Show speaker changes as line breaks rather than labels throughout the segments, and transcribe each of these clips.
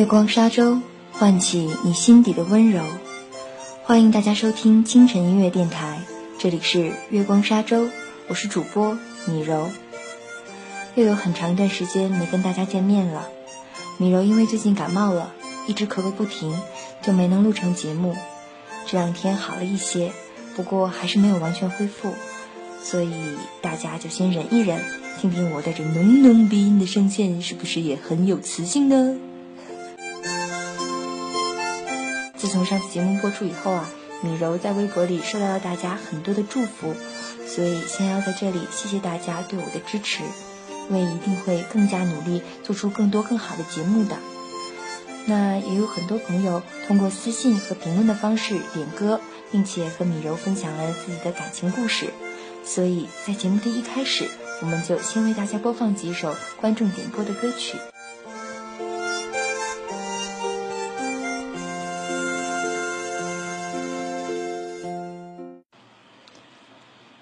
月光沙洲，唤起你心底的温柔。欢迎大家收听清晨音乐电台，这里是月光沙洲，我是主播米柔。又有很长一段时间没跟大家见面了，米柔因为最近感冒了，一直咳个不停，就没能录成节目。这两天好了一些，不过还是没有完全恢复，所以大家就先忍一忍，听听我带着浓浓鼻音的声线，是不是也很有磁性呢？自从上次节目播出以后啊，米柔在微博里收到了大家很多的祝福，所以先要在这里谢谢大家对我的支持，我也一定会更加努力，做出更多更好的节目的。那也有很多朋友通过私信和评论的方式点歌，并且和米柔分享了自己的感情故事，所以在节目的一开始，我们就先为大家播放几首观众点播的歌曲。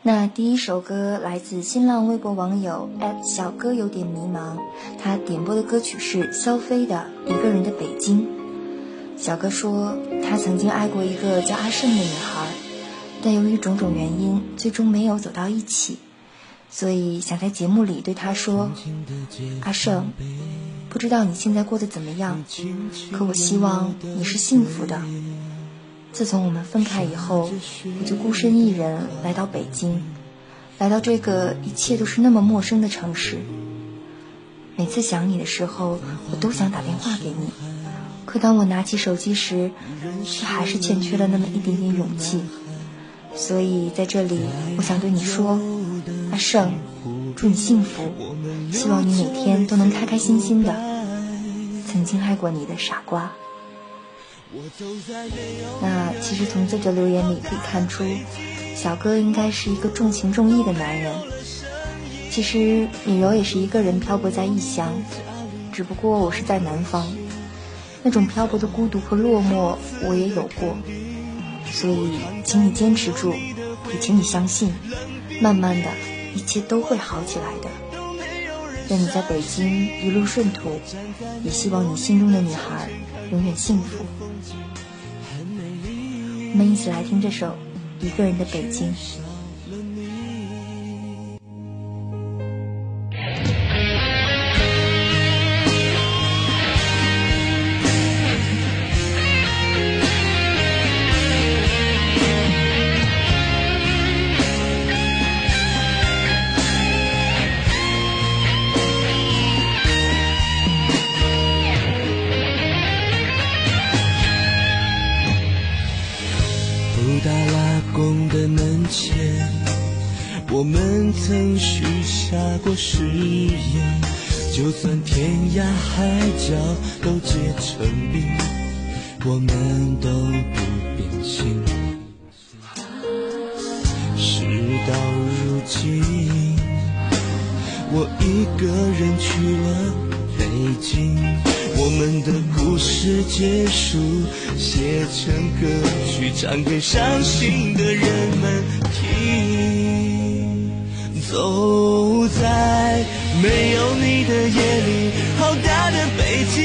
那第一首歌来自新浪微博网友小哥有点迷茫，他点播的歌曲是肖飞的《一个人的北京》。小哥说，他曾经爱过一个叫阿胜的女孩，但由于种种原因，最终没有走到一起，所以想在节目里对他说：“阿胜，不知道你现在过得怎么样，可我希望你是幸福的。”自从我们分开以后，我就孤身一人来到北京，来到这个一切都是那么陌生的城市。每次想你的时候，我都想打电话给你，可当我拿起手机时，却还是欠缺了那么一点点勇气。所以在这里，我想对你说，阿胜，祝你幸福，希望你每天都能开开心心的。曾经爱过你的傻瓜。那其实从这则留言里可以看出，小哥应该是一个重情重义的男人。其实米柔也是一个人漂泊在异乡，只不过我是在南方，那种漂泊的孤独和落寞我也有过。所以，请你坚持住，也请你相信，慢慢的一切都会好起来的。愿你在北京一路顺途，也希望你心中的女孩永远幸福。我们一起来听这首《一个人的北京》。
就算天涯海角都结成冰，我们都不变心。事到如今，我一个人去了北京，我们的故事结束，写成歌曲，唱给伤心的人们听。走在没有你的夜里，好大的北京，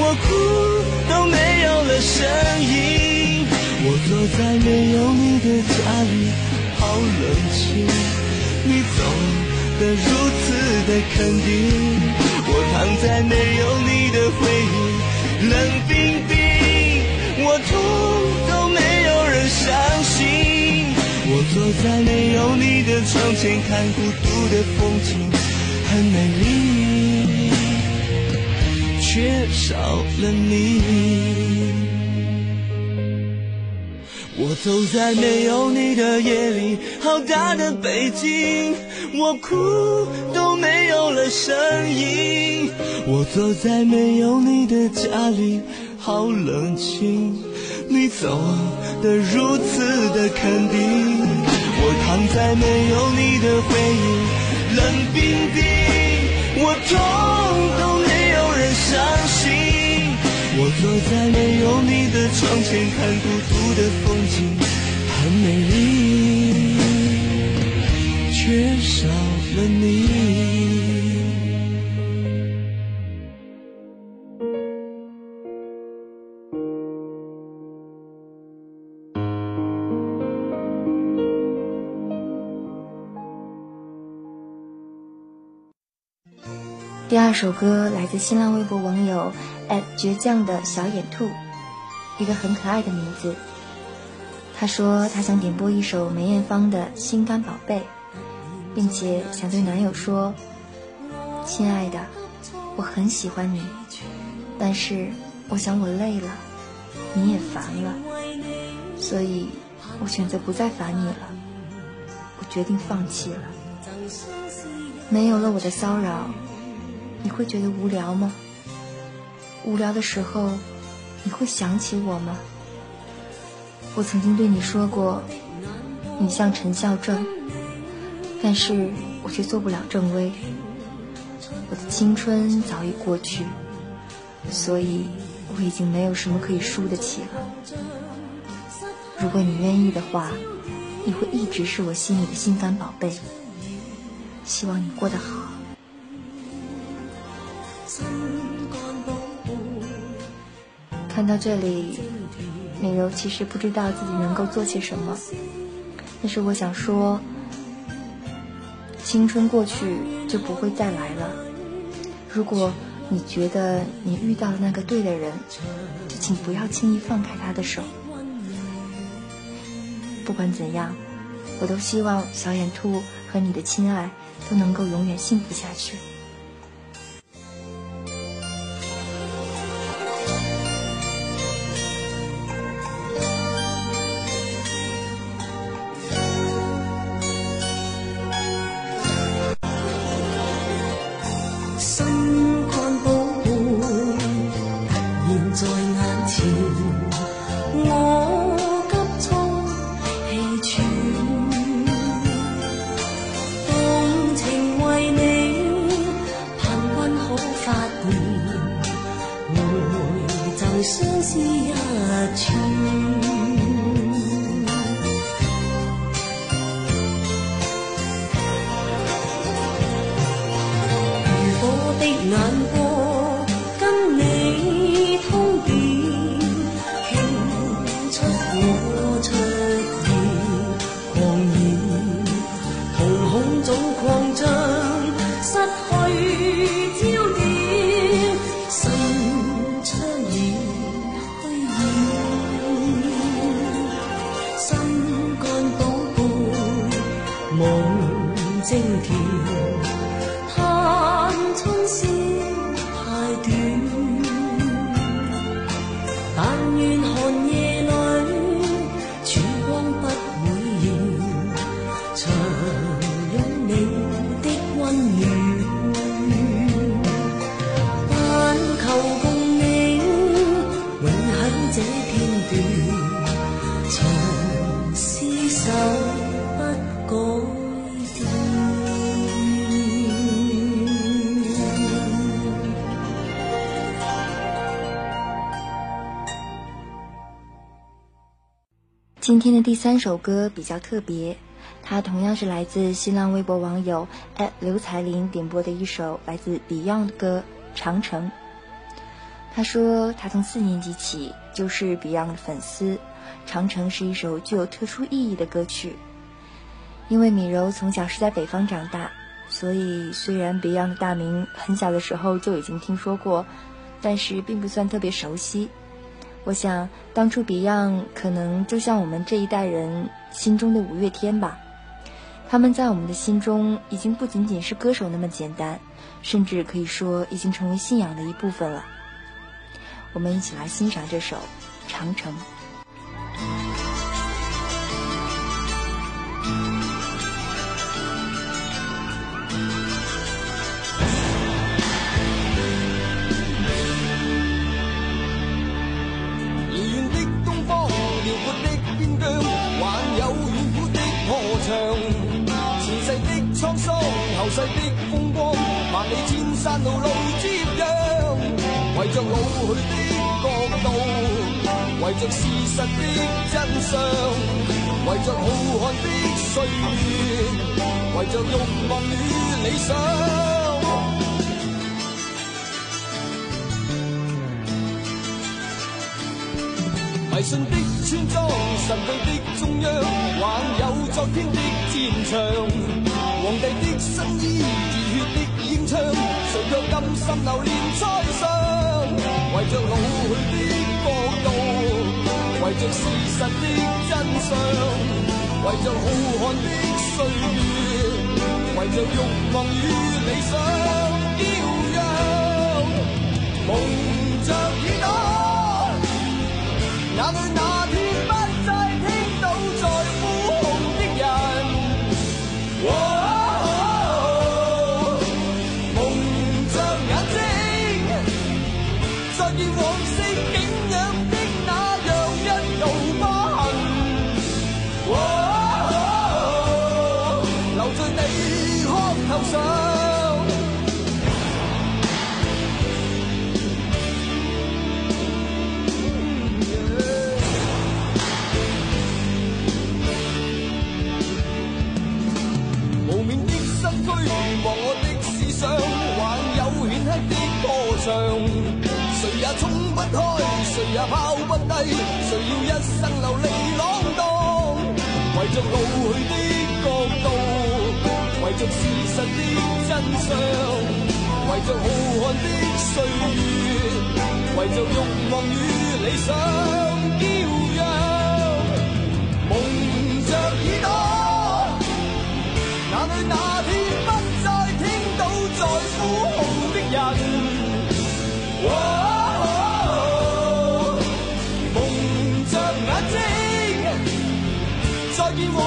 我哭都没有了声音。我坐在没有你的家里，好冷清。你走的如此的肯定，我躺在没有你的回忆，冷冰冰。我痛都没有人相信。我坐在没有你的窗前，看孤独的风景，很美丽，缺少了你。我走在没有你的夜里，好大的北京，我哭都没有了声音。我坐在没有你的家里，好冷清，你走。的如此的肯定，我躺在没有你的回忆，冷冰冰，我痛都没有人相信。我坐在没有你的窗前，看孤独的风景，很美丽，缺少了你。
第二首歌来自新浪微博网友倔强的小野兔，一个很可爱的名字。他说他想点播一首梅艳芳的《心肝宝贝》，并且想对男友说：“亲爱的，我很喜欢你，但是我想我累了，你也烦了，所以我选择不再烦你了。我决定放弃了。没有了我的骚扰。”你会觉得无聊吗？无聊的时候，你会想起我吗？我曾经对你说过，你像陈孝正，但是我却做不了郑微。我的青春早已过去，所以我已经没有什么可以输得起了。如果你愿意的话，你会一直是我心里的心肝宝贝。希望你过得好。看到这里，美柔其实不知道自己能够做些什么，但是我想说，青春过去就不会再来了。如果你觉得你遇到了那个对的人，就请不要轻易放开他的手。不管怎样，我都希望小眼兔和你的亲爱都能够永远幸福下去。三首歌比较特别，它同样是来自新浪微博网友刘彩玲点播的一首来自 Beyond 的歌《长城》。他说他从四年级起就是 Beyond 的粉丝，《长城》是一首具有特殊意义的歌曲。因为米柔从小是在北方长大，所以虽然 Beyond 的大名很小的时候就已经听说过，但是并不算特别熟悉。我想，当初 Beyond 可能就像我们这一代人心中的五月天吧，他们在我们的心中已经不仅仅是歌手那么简单，甚至可以说已经成为信仰的一部分了。我们一起来欣赏这首《长城》。
世的风光，万里千山路路接壤，为着老去的国度，为着事实的真相，为着浩瀚的岁月，为着欲望与理想。迷信的村庄，神秘的中央，还有昨天的战场。皇帝的新衣，热血的演唱，谁却？甘心留恋猜想，为着老去的国度，为着事实的真相，为着浩瀚的岁月，为着欲望与理想，骄阳，蒙着耳朵，眼里那地壳着事实的真相，为着浩瀚的岁月，为着欲望与理想，骄阳，蒙着耳朵。哪里那天不再聽到在呼號的人？蒙着眼睛，再見往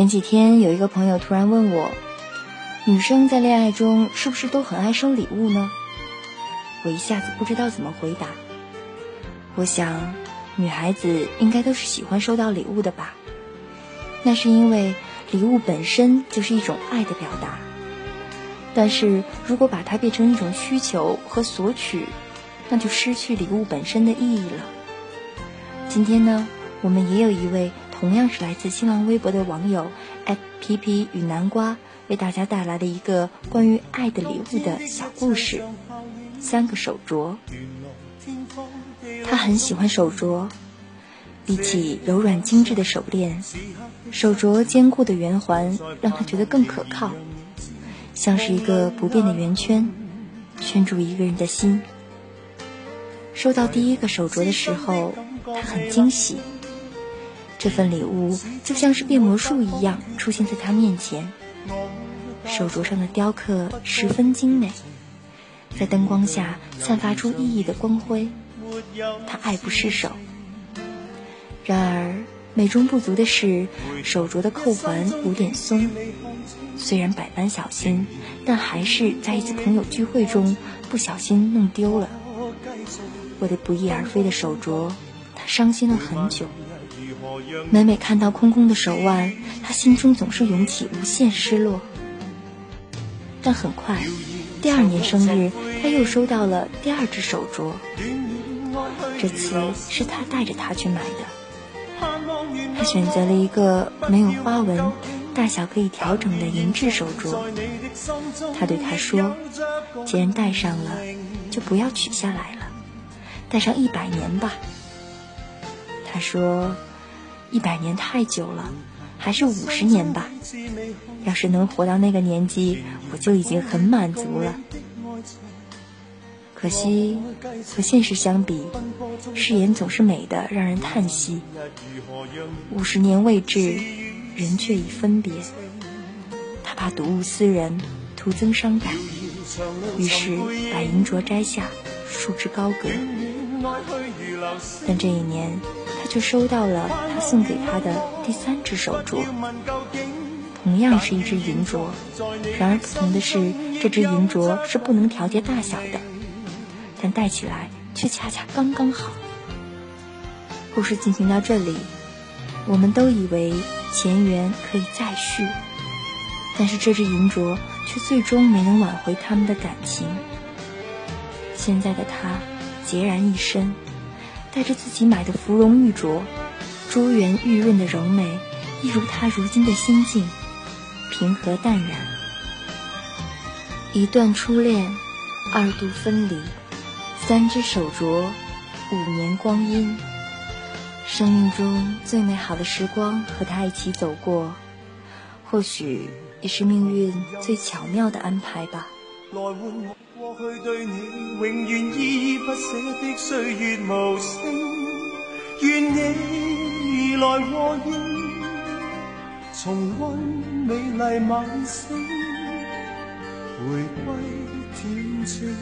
前几天有一个朋友突然问我，女生在恋爱中是不是都很爱收礼物呢？我一下子不知道怎么回答。我想，女孩子应该都是喜欢收到礼物的吧？那是因为礼物本身就是一种爱的表达。但是如果把它变成一种需求和索取，那就失去礼物本身的意义了。今天呢，我们也有一位同样是来自新浪微博的网友，App 与南瓜，为大家带来的一个关于爱的礼物的小故事——三个手镯。他很喜欢手镯，比起柔软精致的手链，手镯坚固的圆环让他觉得更可靠，像是一个不变的圆圈，圈住一个人的心。收到第一个手镯的时候，他很惊喜。这份礼物就像是变魔术一样出现在他面前。手镯上的雕刻十分精美，在灯光下散发出熠熠的光辉。他爱不释手。然而，美中不足的是，手镯的扣环有点松。虽然百般小心，但还是在一次朋友聚会中不小心弄丢了。为了不翼而飞的手镯，他伤心了很久。每每看到空空的手腕，他心中总是涌起无限失落。但很快，第二年生日，他又收到了第二只手镯。这次是他带着他去买的。他选择了一个没有花纹、大小可以调整的银质手镯。他对他说：“既然戴上了，就不要取下来了，戴上一百年吧。他说：“一百年太久了，还是五十年吧。要是能活到那个年纪，我就已经很满足了。可惜和现实相比，誓言总是美的让人叹息。五十年未至，人却已分别。他怕睹物思人，徒增伤感，于是把银镯摘下，束之高阁。但这一年。”就收到了他送给他的第三只手镯，同样是一只银镯，然而不同的是，这只银镯是不能调节大小的，但戴起来却恰恰刚刚好。故事进行到这里，我们都以为前缘可以再续，但是这只银镯却最终没能挽回他们的感情。现在的他孑然一身。带着自己买的芙蓉玉镯，珠圆玉润的柔美，一如他如今的心境，平和淡然。一段初恋，二度分离，三只手镯，五年光阴。生命中最美好的时光和他一起走过，或许也是命运最巧妙的安排吧。过去对你永远依依不舍的岁月无声，愿你来和应，重温美丽晚星，回归恬静，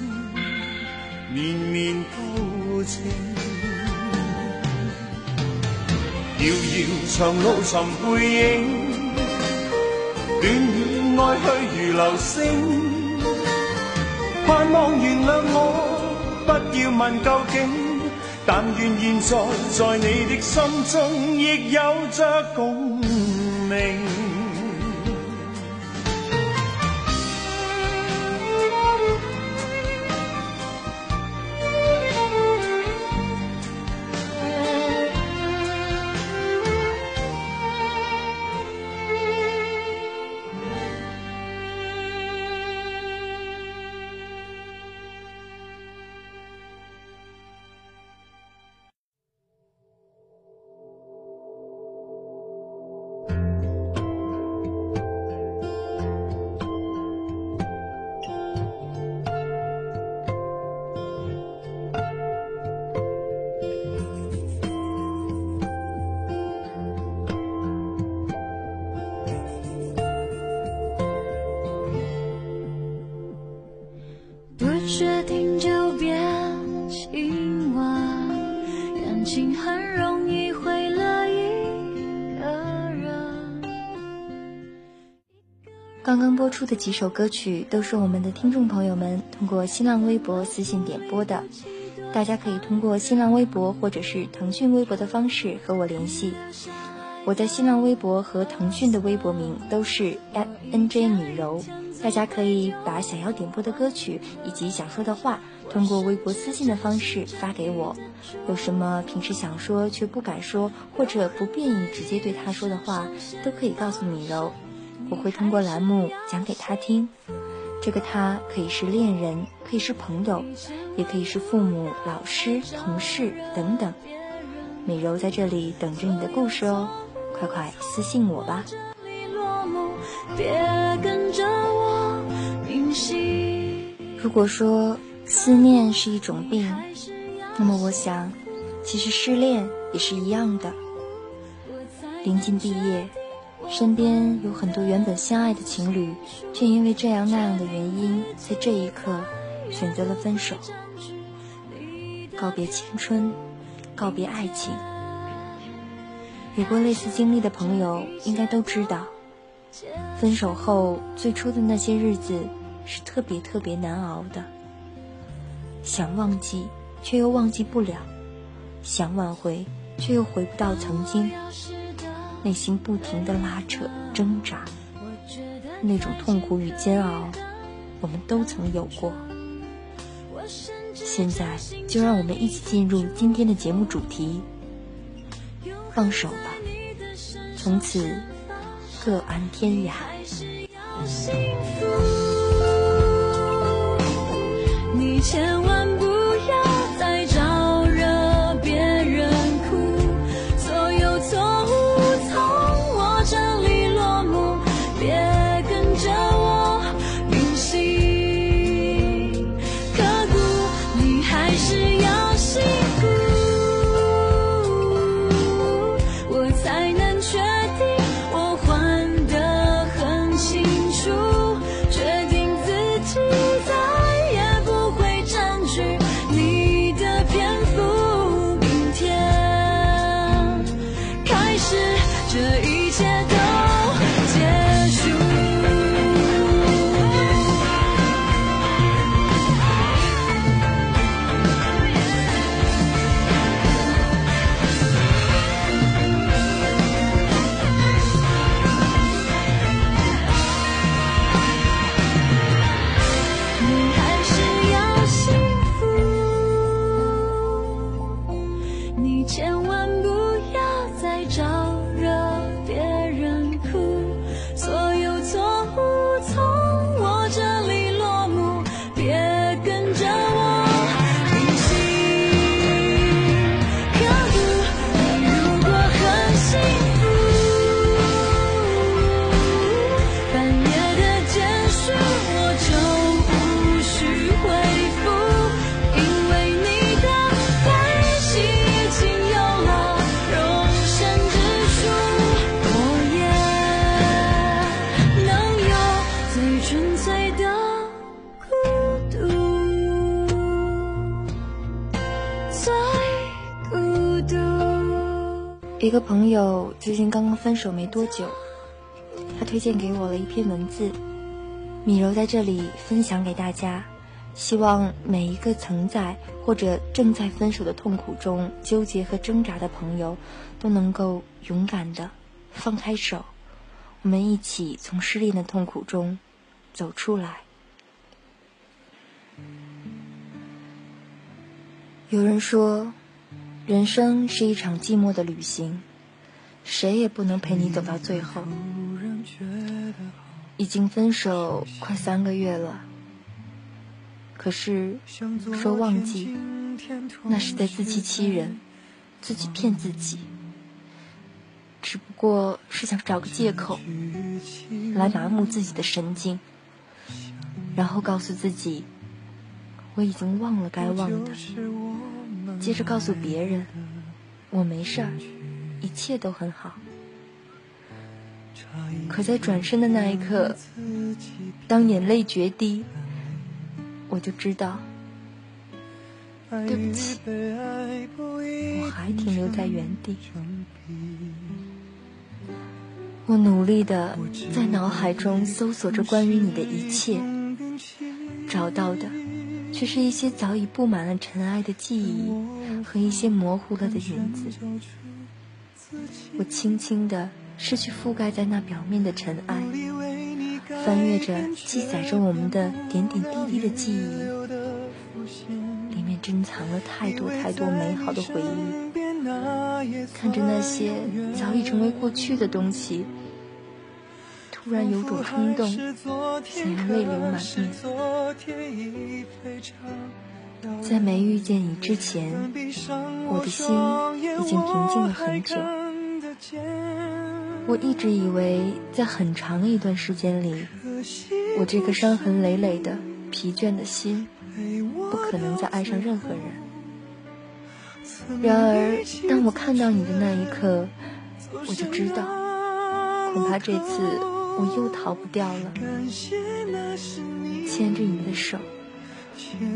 绵绵旧情。遥遥长路寻背影，恋恋爱去如流星。盼望原谅我，不要问究竟。但愿现在在你的心中，亦有着共鸣。刚刚播出的几首歌曲都是我们的听众朋友们通过新浪微博私信点播的，大家可以通过新浪微博或者是腾讯微博的方式和我联系。我的新浪微博和腾讯的微博名都是 @nj 米柔，大家可以把想要点播的歌曲以及想说的话通过微博私信的方式发给我。有什么平时想说却不敢说或者不便于直接对他说的话，都可以告诉米柔。我会通过栏目讲给他听，这个他可以是恋人，可以是朋友，也可以是父母、老师、同事等等。美柔在这里等着你的故事哦，快快私信我吧。如果说思念是一种病，那么我想，其实失恋也是一样的。临近毕业。身边有很多原本相爱的情侣，却因为这样那样的原因，在这一刻选择了分手，告别青春，告别爱情。有过类似经历的朋友应该都知道，分手后最初的那些日子是特别特别难熬的。想忘记，却又忘记不了；想挽回，却又回不到曾经。内心不停的拉扯挣扎，那种痛苦与煎熬，我们都曾有过。现在就让我们一起进入今天的节目主题，放手吧，从此各安天涯。一个朋友最近刚刚分手没多久，他推荐给我了一篇文字，米柔在这里分享给大家，希望每一个曾在或者正在分手的痛苦中纠结和挣扎的朋友，都能够勇敢的放开手，我们一起从失恋的痛苦中走出来。有人说。人生是一场寂寞的旅行，谁也不能陪你走到最后。已经分手快三个月了，可是说忘记，那是在自欺欺人，自己骗自己。只不过是想找个借口，来麻木自己的神经，然后告诉自己，我已经忘了该忘的。接着告诉别人，我没事儿，一切都很好。可在转身的那一刻，当眼泪决堤，我就知道，对不起，我还停留在原地。我努力的在脑海中搜索着关于你的一切，找到的。只是一些早已布满了尘埃的记忆和一些模糊了的影子。我轻轻地拭去覆盖在那表面的尘埃，翻阅着记载着我们的点点滴滴的记忆，里面珍藏了太多太多美好的回忆。看着那些早已成为过去的东西。突然有种冲动，想要泪流满面。在没遇见你之前，我的心已经平静了很久。我一直以为，在很长一段时间里，我这颗伤痕累累的、疲倦的心，不可能再爱上任何人。然而，当我看到你的那一刻，我就知道，恐怕这次。我又逃不掉了，牵着你的手，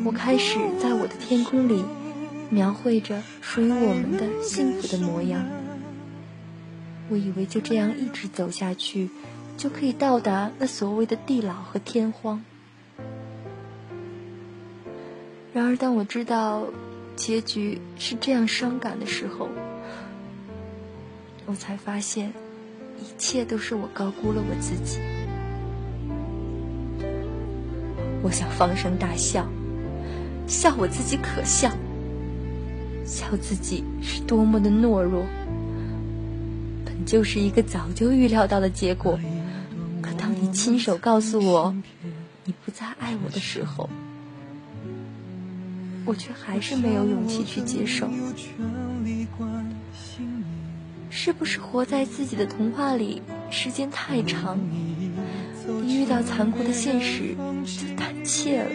我开始在我的天空里描绘着属于我们的幸福的模样。我以为就这样一直走下去，就可以到达那所谓的地老和天荒。然而，当我知道结局是这样伤感的时候，我才发现。一切都是我高估了我自己。我想放声大笑，笑我自己可笑，笑自己是多么的懦弱。本就是一个早就预料到的结果，可当你亲手告诉我你不再爱我的时候，我却还是没有勇气去接受。是不是活在自己的童话里时间太长，一遇到残酷的现实就胆怯了？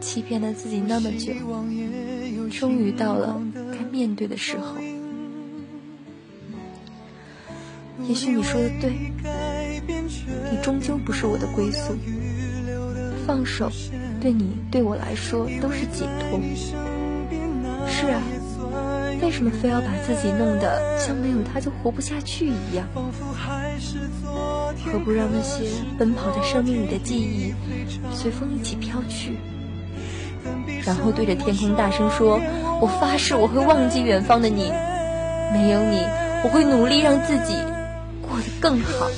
欺骗了自己那么久，终于到了该面对的时候。也许你说的对，你终究不是我的归宿。放手，对你对我来说都是解脱。是啊。为什么非要把自己弄得像没有他就活不下去一样？何不让那些奔跑在生命里的记忆随风一起飘去？然后对着天空大声说：“我发誓我会忘记远方的你，没有你，我会努力让自己过得更好。”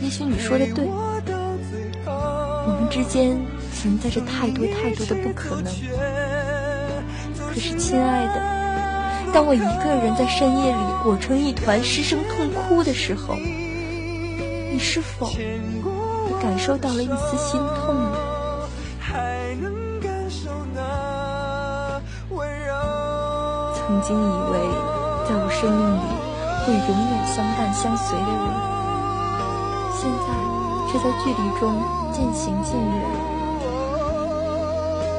也许你说的对，我们之间存在着太多太多的不可能。可是，亲爱的，当我一个人在深夜里裹成一团失声痛哭的时候，你是否感受到了一丝心痛呢。曾经以为在我生命里会永远相伴相随的人，现在却在距离中渐行渐远。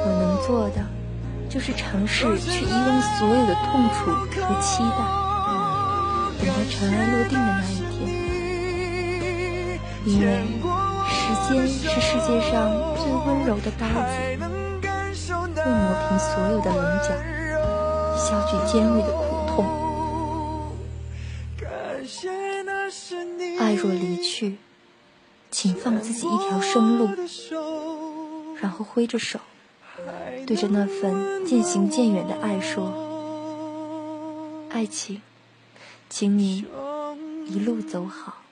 我能做的，就是尝试去遗忘所有的痛楚和期待，等待尘埃落定的那一天。因为时间是世界上最温柔的刀子，会磨平所有的棱角。消去尖锐的苦痛。爱若离去，请放自己一条生路，然后挥着手，对着那份渐行渐远的爱说：“爱情，请你一路走好。”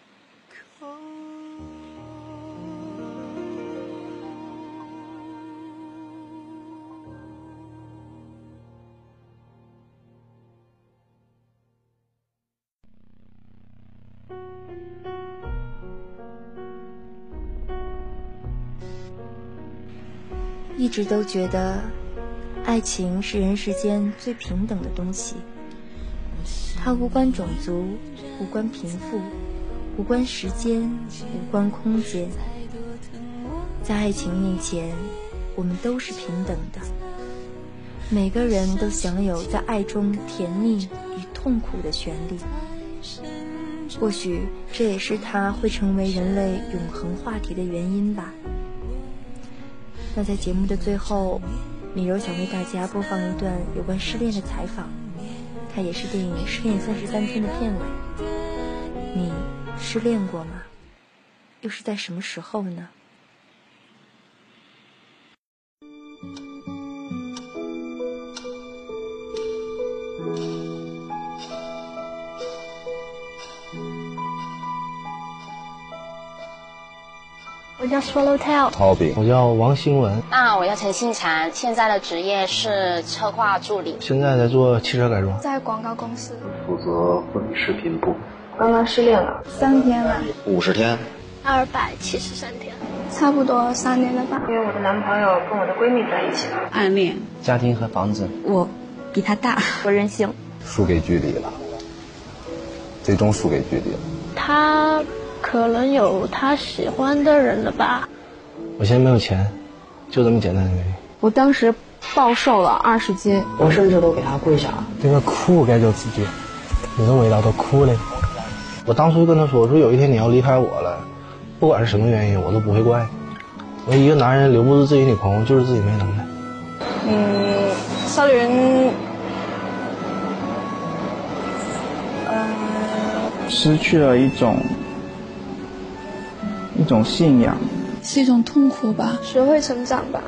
一直都觉得，爱情是人世间最平等的东西。它无关种族，无关贫富，无关时间，无关空间。在爱情面前，我们都是平等的。每个人都享有在爱中甜蜜与痛苦的权利。或许这也是它会成为人类永恒话题的原因吧。那在节目的最后，米柔想为大家播放一段有关失恋的采访，它也是电影《失恋三十三天》的片尾。你失恋过吗？又是在什么时候呢？
我叫 Swallowtail，
陶饼，
我叫王新文。
啊我叫陈信婵，现在的职业是策划助理。
现在在做汽车改装，
在广告公司
负责婚礼视频部。
刚刚失恋了，三天了，
五十天，
二百七十三天，差不多三年了吧。
因为我的男朋友跟我的闺蜜在一起了，
暗恋，
家庭和房子。
我比他大，
我任性，
输给距离了，最终输给距离了。
他。可能有他喜欢的人了吧？
我现在没有钱，就这么简单的原因。
我当时暴瘦了二十斤，
我甚至都给他跪下了。
那个哭该叫自己，你的味道都哭了。我当初就跟他说：“我说有一天你要离开我了，不管是什么原因，我都不会怪你。我一个男人留不住自己女朋友，就是自己没能耐。”
嗯，失恋，
呃，失去了一种。一种信仰，
是一种痛苦吧，
学会成长吧。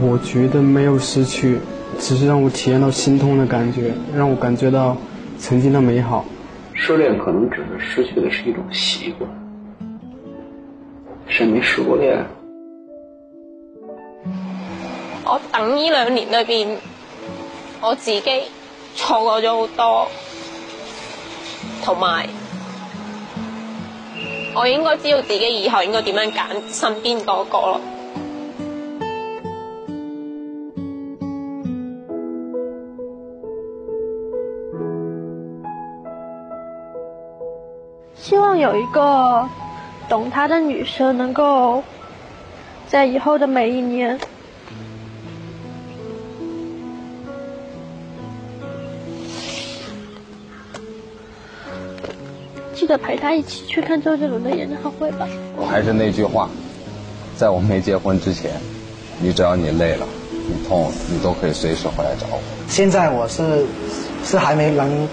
我觉得没有失去，只是让我体验到心痛的感觉，让我感觉到曾经的美好。
失恋可能指的失去的是一种习惯。谁没失过恋？
我等呢两年里边，我自己错过咗好多，同埋。我应该知道自己以后应该点样拣身边嗰个咯。
希望有一个懂他的女生，能够在以后的每一年。记得陪他一起去看周杰伦的演唱会吧。
我还是那句话，在我没结婚之前，你只要你累了，你痛，你都可以随时回来找我。
现在我是是还没能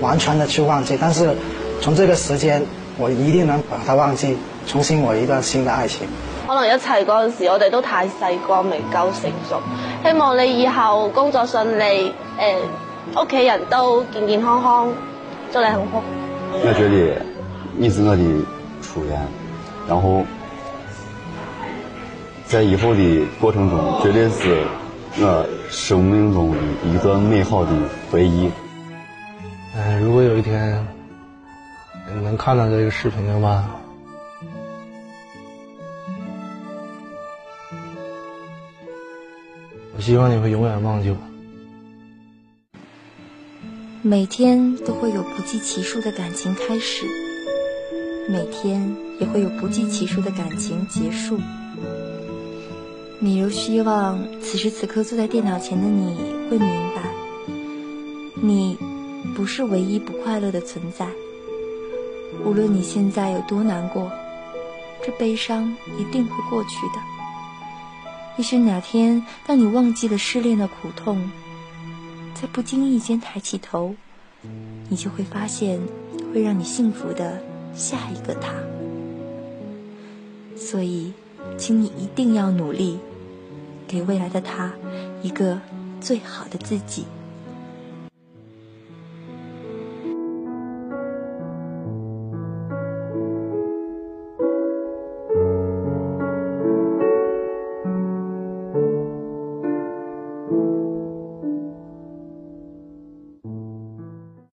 完全的去忘记，但是从这个时间，我一定能把它忘记，重新我一段新的爱情。
可能一齐嗰阵时，我哋都太细个，未够成熟。希望你以后工作顺利，诶，屋企人都健健康康，祝你幸福。
我觉得你是我的初恋，然后在以后的过程中，绝对是我生命中一段美好的回忆。
哎，如果有一天你能看到这个视频的话，我希望你会永远忘记我。
每天都会有不计其数的感情开始，每天也会有不计其数的感情结束。米柔希望此时此刻坐在电脑前的你会明白，你不是唯一不快乐的存在。无论你现在有多难过，这悲伤一定会过去的。也许哪天，当你忘记了失恋的苦痛，在不经意间抬起头，你就会发现会让你幸福的下一个他。所以，请你一定要努力，给未来的他一个最好的自己。